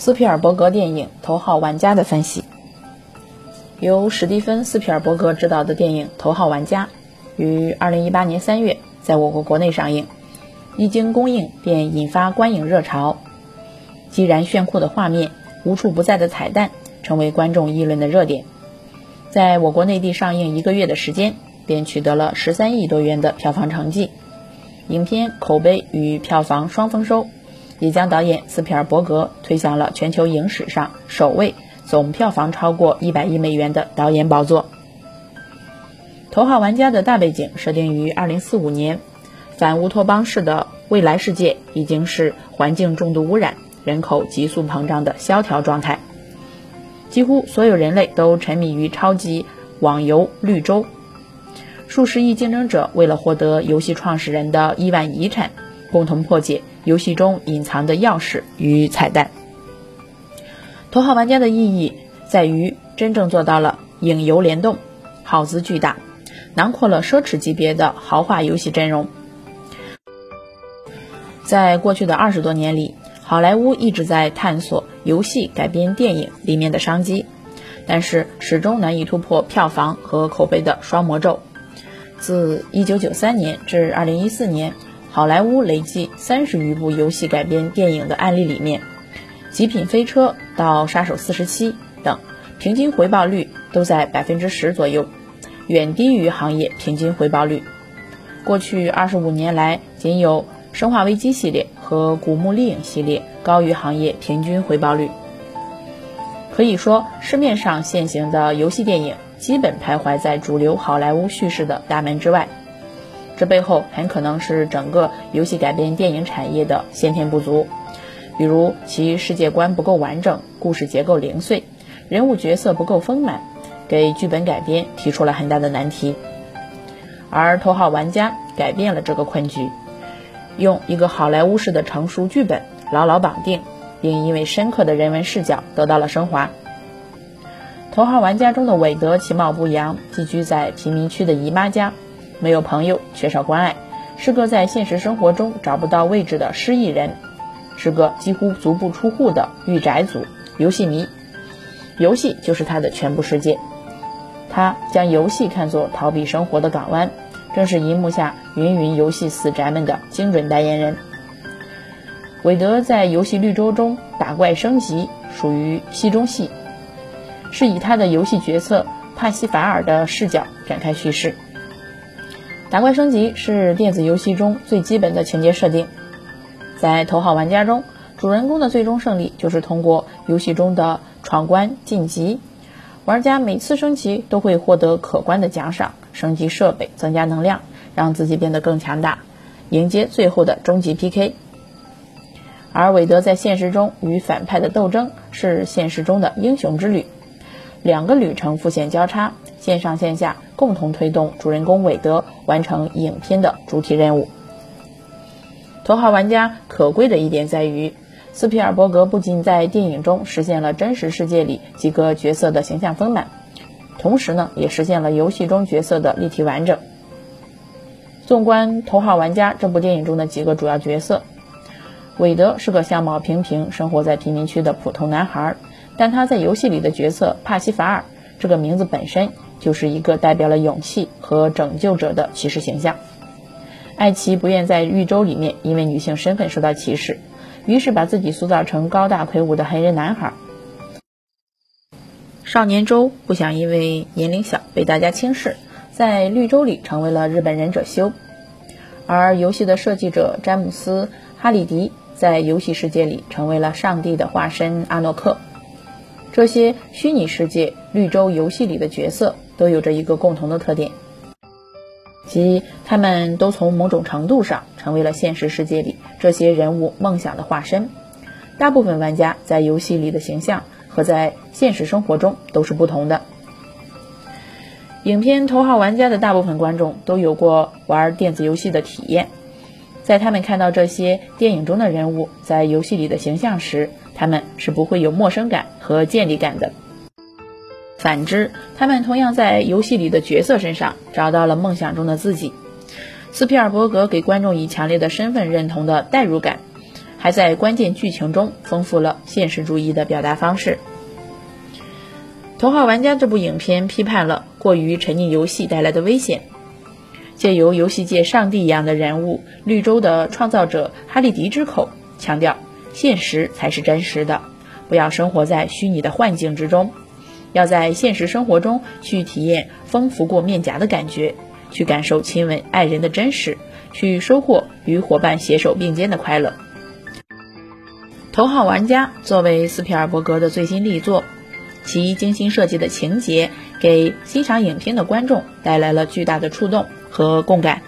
斯皮尔伯格电影《头号玩家》的分析。由史蒂芬·斯皮尔伯格执导的电影《头号玩家》于2018年3月在我国国内上映，一经公映便引发观影热潮。激燃炫酷的画面、无处不在的彩蛋，成为观众议论的热点。在我国内地上映一个月的时间，便取得了13亿多元的票房成绩，影片口碑与票房双丰收。也将导演斯皮尔伯格推向了全球影史上首位总票房超过一百亿美元的导演宝座。《头号玩家》的大背景设定于二零四五年，反乌托邦式的未来世界已经是环境重度污染、人口急速膨胀的萧条状态，几乎所有人类都沉迷于超级网游绿洲，数十亿竞争者为了获得游戏创始人的亿万遗产，共同破解。游戏中隐藏的钥匙与彩蛋。头号玩家的意义在于真正做到了影游联动，耗资巨大，囊括了奢侈级别的豪华游戏阵容。在过去的二十多年里，好莱坞一直在探索游戏改编电影里面的商机，但是始终难以突破票房和口碑的双魔咒。自1993年至2014年。好莱坞累计三十余部游戏改编电影的案例里面，《极品飞车》到《杀手四十七》等，平均回报率都在百分之十左右，远低于行业平均回报率。过去二十五年来，仅有《生化危机》系列和《古墓丽影》系列高于行业平均回报率。可以说，市面上现行的游戏电影基本徘徊在主流好莱坞叙事的大门之外。这背后很可能是整个游戏改编电影产业的先天不足，比如其世界观不够完整，故事结构零碎，人物角色不够丰满，给剧本改编提出了很大的难题。而《头号玩家》改变了这个困局，用一个好莱坞式的成熟剧本牢牢绑定，并因为深刻的人文视角得到了升华。《头号玩家》中的韦德其貌不扬，寄居在贫民区的姨妈家。没有朋友，缺少关爱，是个在现实生活中找不到位置的失意人，是个几乎足不出户的御宅族游戏迷，游戏就是他的全部世界。他将游戏看作逃避生活的港湾，正是荧幕下芸芸游戏死宅们的精准代言人。韦德在游戏绿洲中打怪升级，属于戏中戏，是以他的游戏角色帕西法尔的视角展开叙事。打怪升级是电子游戏中最基本的情节设定，在头号玩家中，主人公的最终胜利就是通过游戏中的闯关晋级。玩家每次升级都会获得可观的奖赏，升级设备，增加能量，让自己变得更强大，迎接最后的终极 PK。而韦德在现实中与反派的斗争是现实中的英雄之旅，两个旅程复线交叉。线上线下共同推动主人公韦德完成影片的主体任务。头号玩家可贵的一点在于，斯皮尔伯格不仅在电影中实现了真实世界里几个角色的形象丰满，同时呢，也实现了游戏中角色的立体完整。纵观头号玩家这部电影中的几个主要角色，韦德是个相貌平平、生活在贫民区的普通男孩，但他在游戏里的角色帕西法尔这个名字本身。就是一个代表了勇气和拯救者的骑士形象。艾奇不愿在绿洲里面因为女性身份受到歧视，于是把自己塑造成高大魁梧的黑人男孩。少年周不想因为年龄小被大家轻视，在绿洲里成为了日本忍者修。而游戏的设计者詹姆斯·哈里迪在游戏世界里成为了上帝的化身阿诺克。这些虚拟世界绿洲游戏里的角色。都有着一个共同的特点，即他们都从某种程度上成为了现实世界里这些人物梦想的化身。大部分玩家在游戏里的形象和在现实生活中都是不同的。影片《头号玩家》的大部分观众都有过玩电子游戏的体验，在他们看到这些电影中的人物在游戏里的形象时，他们是不会有陌生感和建立感的。反之，他们同样在游戏里的角色身上找到了梦想中的自己。斯皮尔伯格给观众以强烈的身份认同的代入感，还在关键剧情中丰富了现实主义的表达方式。《头号玩家》这部影片批判了过于沉溺游戏带来的危险，借由游戏界上帝一样的人物绿洲的创造者哈利迪之口，强调现实才是真实的，不要生活在虚拟的幻境之中，要在现实生活中去体验风拂过面颊的感觉，去感受亲吻爱人的真实，去收获与伙伴携手并肩的快乐。《头号玩家》作为斯皮尔伯格的最新力作。其精心设计的情节，给欣赏影片的观众带来了巨大的触动和共感。